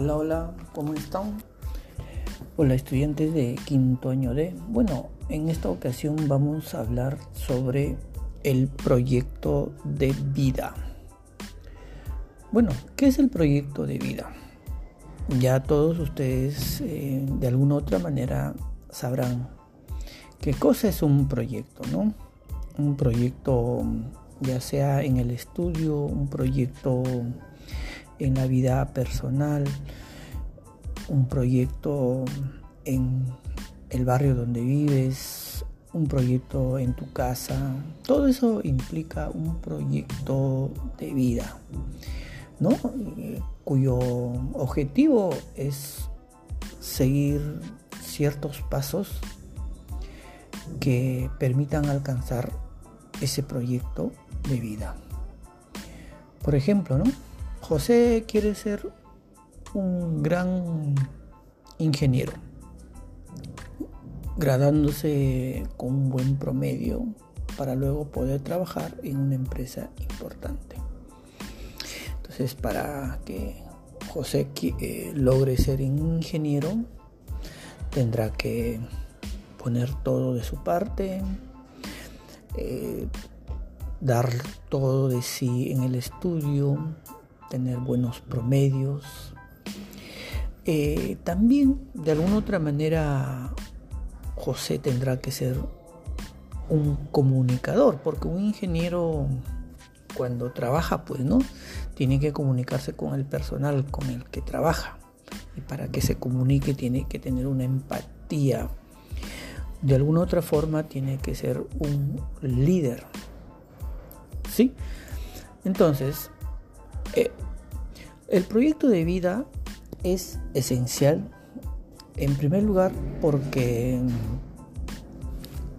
Hola, hola, ¿cómo están? Hola estudiantes de quinto año D. Bueno, en esta ocasión vamos a hablar sobre el proyecto de vida. Bueno, ¿qué es el proyecto de vida? Ya todos ustedes eh, de alguna otra manera sabrán qué cosa es un proyecto, ¿no? Un proyecto ya sea en el estudio, un proyecto en la vida personal, un proyecto en el barrio donde vives, un proyecto en tu casa. Todo eso implica un proyecto de vida, ¿no? cuyo objetivo es seguir ciertos pasos que permitan alcanzar ese proyecto de vida. Por ejemplo, ¿no? José quiere ser un gran ingeniero, gradándose con un buen promedio para luego poder trabajar en una empresa importante. Entonces, para que José eh, logre ser ingeniero, tendrá que poner todo de su parte, eh, dar todo de sí en el estudio, tener buenos promedios. Eh, también, de alguna otra manera, José tendrá que ser un comunicador, porque un ingeniero cuando trabaja, pues, ¿no? Tiene que comunicarse con el personal con el que trabaja. Y para que se comunique tiene que tener una empatía. De alguna otra forma tiene que ser un líder. ¿Sí? Entonces, eh, el proyecto de vida es esencial, en primer lugar, porque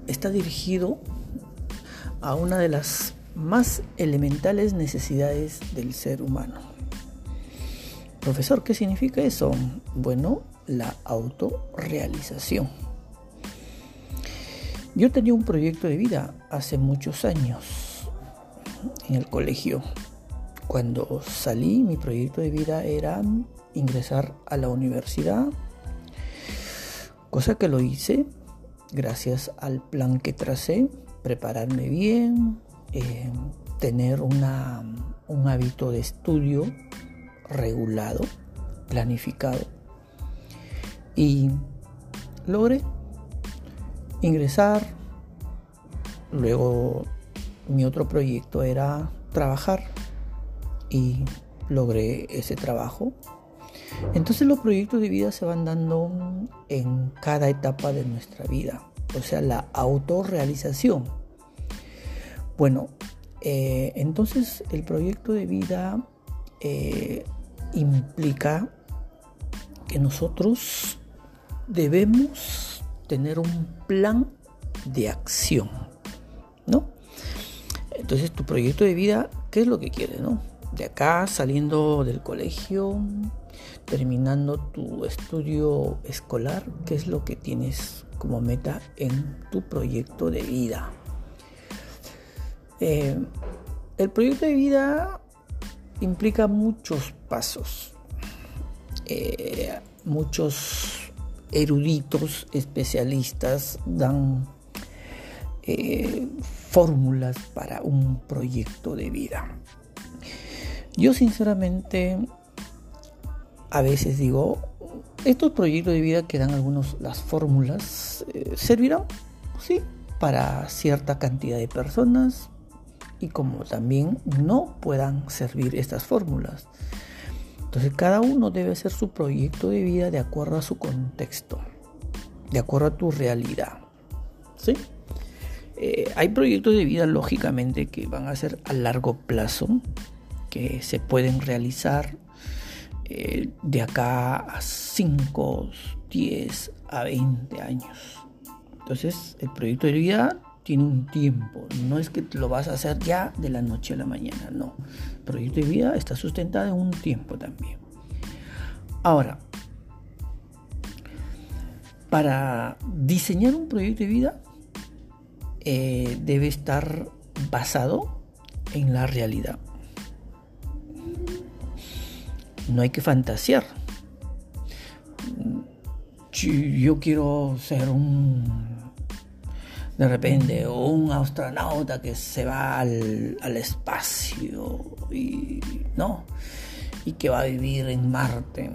está dirigido a una de las más elementales necesidades del ser humano. Profesor, ¿qué significa eso? Bueno, la autorrealización. Yo tenía un proyecto de vida hace muchos años en el colegio cuando salí, mi proyecto de vida era ingresar a la universidad, cosa que lo hice gracias al plan que tracé, prepararme bien, eh, tener una, un hábito de estudio regulado, planificado. Y logré ingresar. Luego mi otro proyecto era trabajar y logré ese trabajo. Entonces los proyectos de vida se van dando en cada etapa de nuestra vida, o sea, la autorrealización. Bueno, eh, entonces el proyecto de vida eh, implica que nosotros debemos tener un plan de acción, ¿no? Entonces tu proyecto de vida, ¿qué es lo que quieres, no? De acá, saliendo del colegio, terminando tu estudio escolar, ¿qué es lo que tienes como meta en tu proyecto de vida? Eh, el proyecto de vida implica muchos pasos, eh, muchos eruditos, especialistas dan eh, fórmulas para un proyecto de vida. Yo sinceramente a veces digo, estos proyectos de vida que dan algunos las fórmulas eh, servirán, sí, para cierta cantidad de personas y como también no puedan servir estas fórmulas. Entonces cada uno debe hacer su proyecto de vida de acuerdo a su contexto, de acuerdo a tu realidad. ¿Sí? Eh, hay proyectos de vida lógicamente que van a ser a largo plazo, que se pueden realizar eh, de acá a 5, 10 a 20 años. Entonces el proyecto de vida tiene un tiempo, no es que lo vas a hacer ya de la noche a la mañana, no. El proyecto de vida está sustentado en un tiempo también. Ahora, para diseñar un proyecto de vida eh, debe estar basado en la realidad no hay que fantasear, yo quiero ser un de repente un astronauta que se va al, espacio y no y que va a vivir en Marte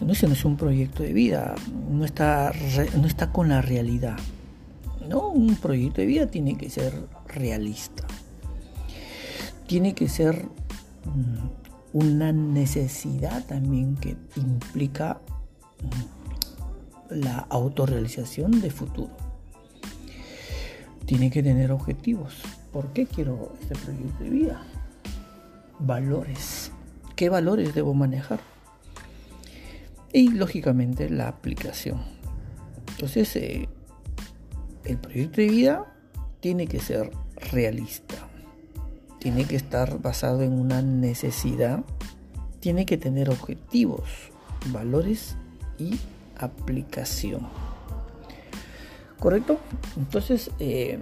no, no es un proyecto de vida no está no está con la realidad. No un proyecto de vida tiene que ser realista. Tiene que ser mm, una necesidad también que implica mm, la autorrealización de futuro. Tiene que tener objetivos. ¿Por qué quiero este proyecto de vida? Valores. ¿Qué valores debo manejar? Y lógicamente la aplicación. Entonces, eh, el proyecto de vida tiene que ser realista tiene que estar basado en una necesidad, tiene que tener objetivos, valores y aplicación. ¿Correcto? Entonces, eh,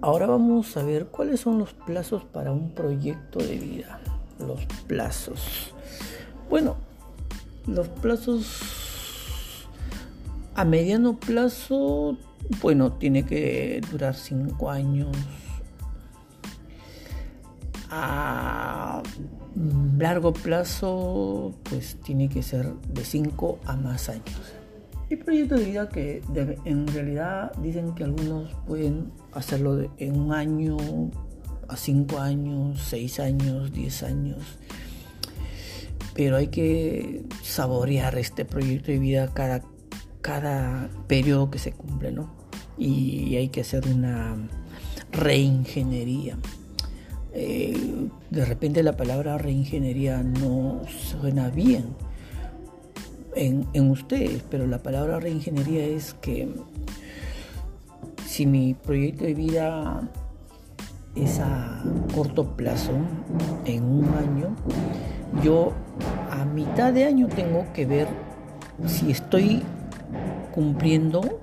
ahora vamos a ver cuáles son los plazos para un proyecto de vida. Los plazos. Bueno, los plazos a mediano plazo, bueno, tiene que durar cinco años, a largo plazo pues tiene que ser de 5 a más años. Hay proyectos de vida que en realidad dicen que algunos pueden hacerlo en un año, a 5 años, 6 años, 10 años. Pero hay que saborear este proyecto de vida cada, cada periodo que se cumple, ¿no? Y hay que hacer una reingeniería. Eh, de repente la palabra reingeniería no suena bien en, en ustedes, pero la palabra reingeniería es que si mi proyecto de vida es a corto plazo, en un año, yo a mitad de año tengo que ver si estoy cumpliendo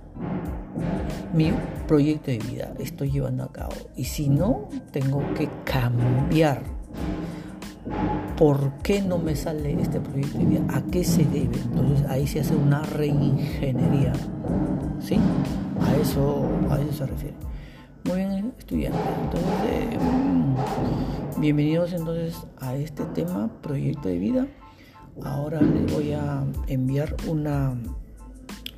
mi proyecto de vida estoy llevando a cabo. Y si no, tengo que cambiar. ¿Por qué no me sale este proyecto de vida? ¿A qué se debe? Entonces ahí se hace una reingeniería. ¿Sí? A eso, a eso se refiere. Muy bien, estudiantes. Entonces, mm, bienvenidos entonces a este tema, proyecto de vida. Ahora les voy a enviar una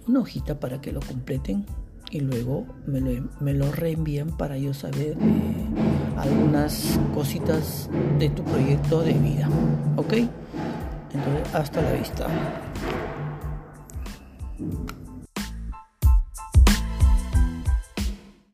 hojita para que lo completen y luego me lo, me lo reenvían para yo saber eh, algunas cositas de tu proyecto de vida. ¿Ok? Entonces, hasta la vista.